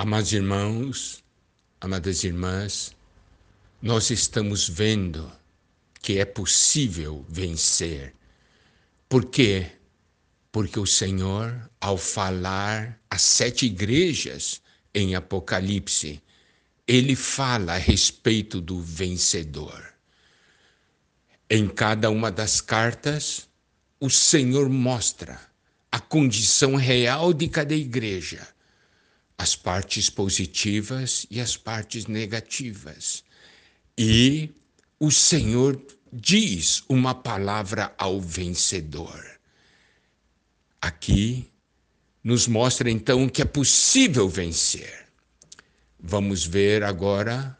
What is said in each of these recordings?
Amados irmãos, amadas irmãs, nós estamos vendo que é possível vencer. Por quê? Porque o Senhor, ao falar às sete igrejas em Apocalipse, ele fala a respeito do vencedor. Em cada uma das cartas, o Senhor mostra a condição real de cada igreja as partes positivas e as partes negativas. E o Senhor diz uma palavra ao vencedor. Aqui nos mostra então que é possível vencer. Vamos ver agora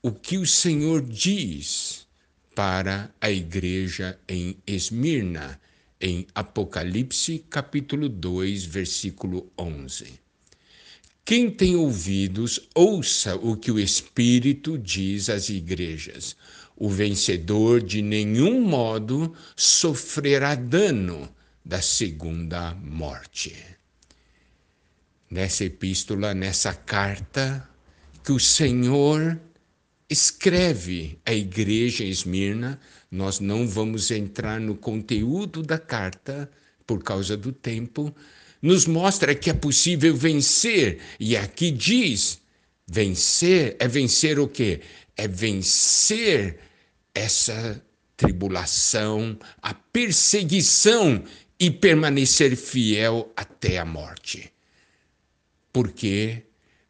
o que o Senhor diz para a igreja em Esmirna, em Apocalipse capítulo 2, versículo 11. Quem tem ouvidos, ouça o que o Espírito diz às igrejas. O vencedor de nenhum modo sofrerá dano da segunda morte. Nessa epístola, nessa carta, que o Senhor escreve à igreja Esmirna, nós não vamos entrar no conteúdo da carta por causa do tempo, nos mostra que é possível vencer. E aqui diz: vencer é vencer o quê? É vencer essa tribulação, a perseguição e permanecer fiel até a morte. Porque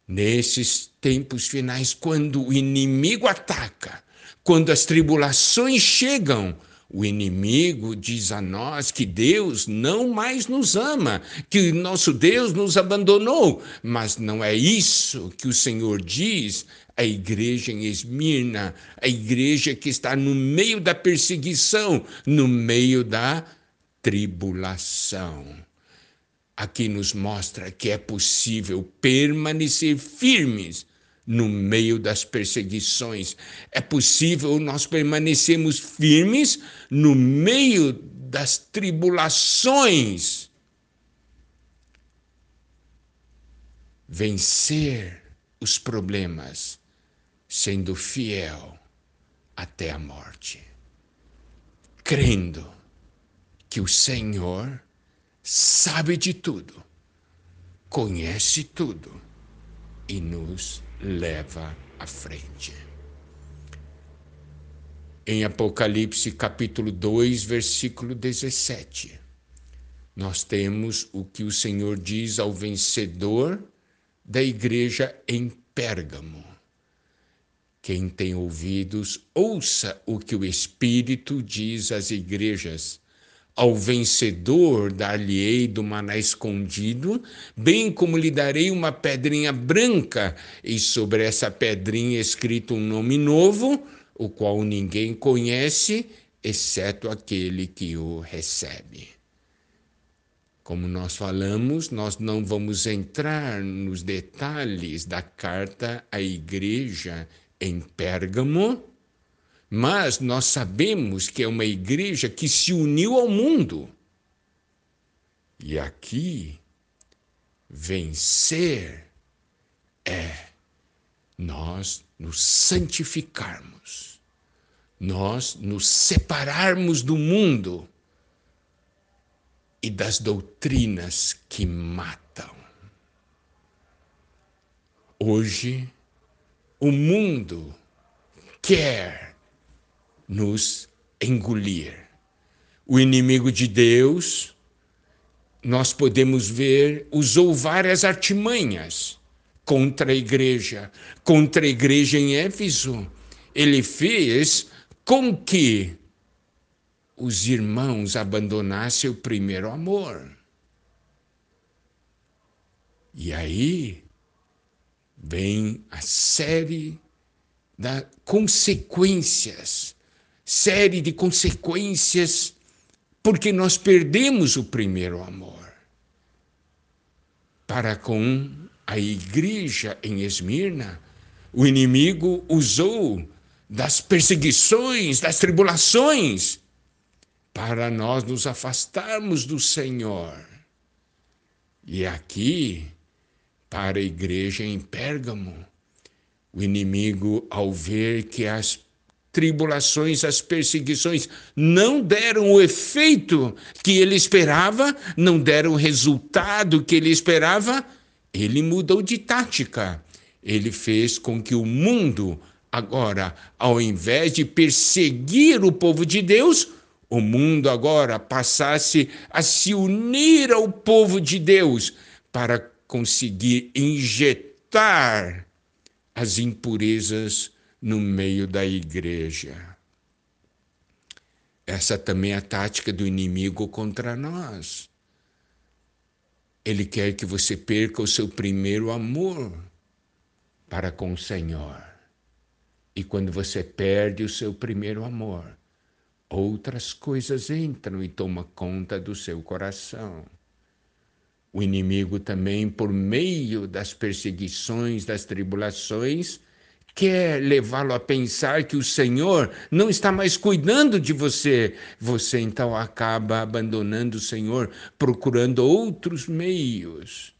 nesses tempos finais, quando o inimigo ataca, quando as tribulações chegam, o inimigo diz a nós que Deus não mais nos ama, que nosso Deus nos abandonou, mas não é isso que o Senhor diz à igreja em Esmirna, a igreja que está no meio da perseguição, no meio da tribulação. Aqui nos mostra que é possível permanecer firmes no meio das perseguições. É possível nós permanecermos firmes no meio das tribulações. Vencer os problemas sendo fiel até a morte, crendo que o Senhor sabe de tudo, conhece tudo e nos leva à frente. Em Apocalipse capítulo 2, versículo 17, nós temos o que o Senhor diz ao vencedor da igreja em Pérgamo. Quem tem ouvidos, ouça o que o Espírito diz às igrejas ao vencedor dar-lhe-ei do maná escondido, bem como lhe darei uma pedrinha branca, e sobre essa pedrinha escrito um nome novo, o qual ninguém conhece, exceto aquele que o recebe. Como nós falamos, nós não vamos entrar nos detalhes da carta à igreja em Pérgamo, mas nós sabemos que é uma igreja que se uniu ao mundo. E aqui, vencer é nós nos santificarmos, nós nos separarmos do mundo e das doutrinas que matam. Hoje, o mundo quer nos engolir. O inimigo de Deus, nós podemos ver, usou várias artimanhas contra a igreja, contra a igreja em Éfeso. Ele fez com que os irmãos abandonassem o primeiro amor. E aí vem a série das consequências série de consequências porque nós perdemos o primeiro amor. Para com a igreja em Esmirna, o inimigo usou das perseguições, das tribulações, para nós nos afastarmos do Senhor. E aqui, para a igreja em Pérgamo. O inimigo, ao ver que as tribulações, as perseguições não deram o efeito que ele esperava, não deram o resultado que ele esperava, ele mudou de tática. Ele fez com que o mundo, agora, ao invés de perseguir o povo de Deus, o mundo agora passasse a se unir ao povo de Deus para conseguir injetar as impurezas no meio da igreja. Essa também é a tática do inimigo contra nós. Ele quer que você perca o seu primeiro amor para com o Senhor. E quando você perde o seu primeiro amor, outras coisas entram e tomam conta do seu coração. O inimigo também, por meio das perseguições, das tribulações, quer levá-lo a pensar que o Senhor não está mais cuidando de você. Você então acaba abandonando o Senhor, procurando outros meios.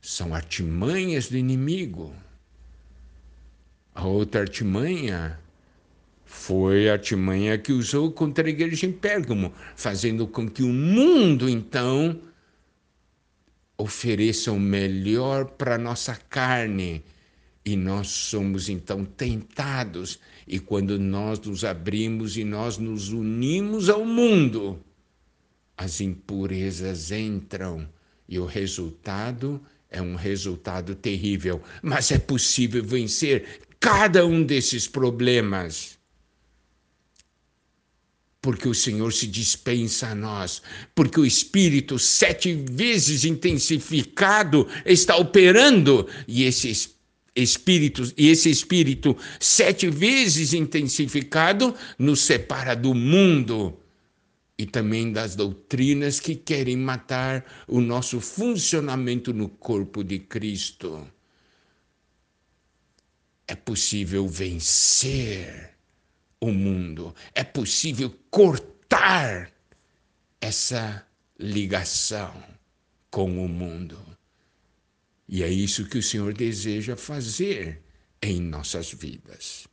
São artimanhas do inimigo. A outra artimanha foi a artimanha que usou contra a igreja em Pérgamo, fazendo com que o mundo, então, ofereça o melhor para nossa carne. E nós somos então tentados, e quando nós nos abrimos e nós nos unimos ao mundo, as impurezas entram. E o resultado é um resultado terrível. Mas é possível vencer cada um desses problemas. Porque o Senhor se dispensa a nós, porque o Espírito, sete vezes intensificado, está operando, e esse Espírito, e esse Espírito, sete vezes intensificado, nos separa do mundo e também das doutrinas que querem matar o nosso funcionamento no corpo de Cristo. É possível vencer o mundo. É possível cortar essa ligação com o mundo. E é isso que o Senhor deseja fazer em nossas vidas.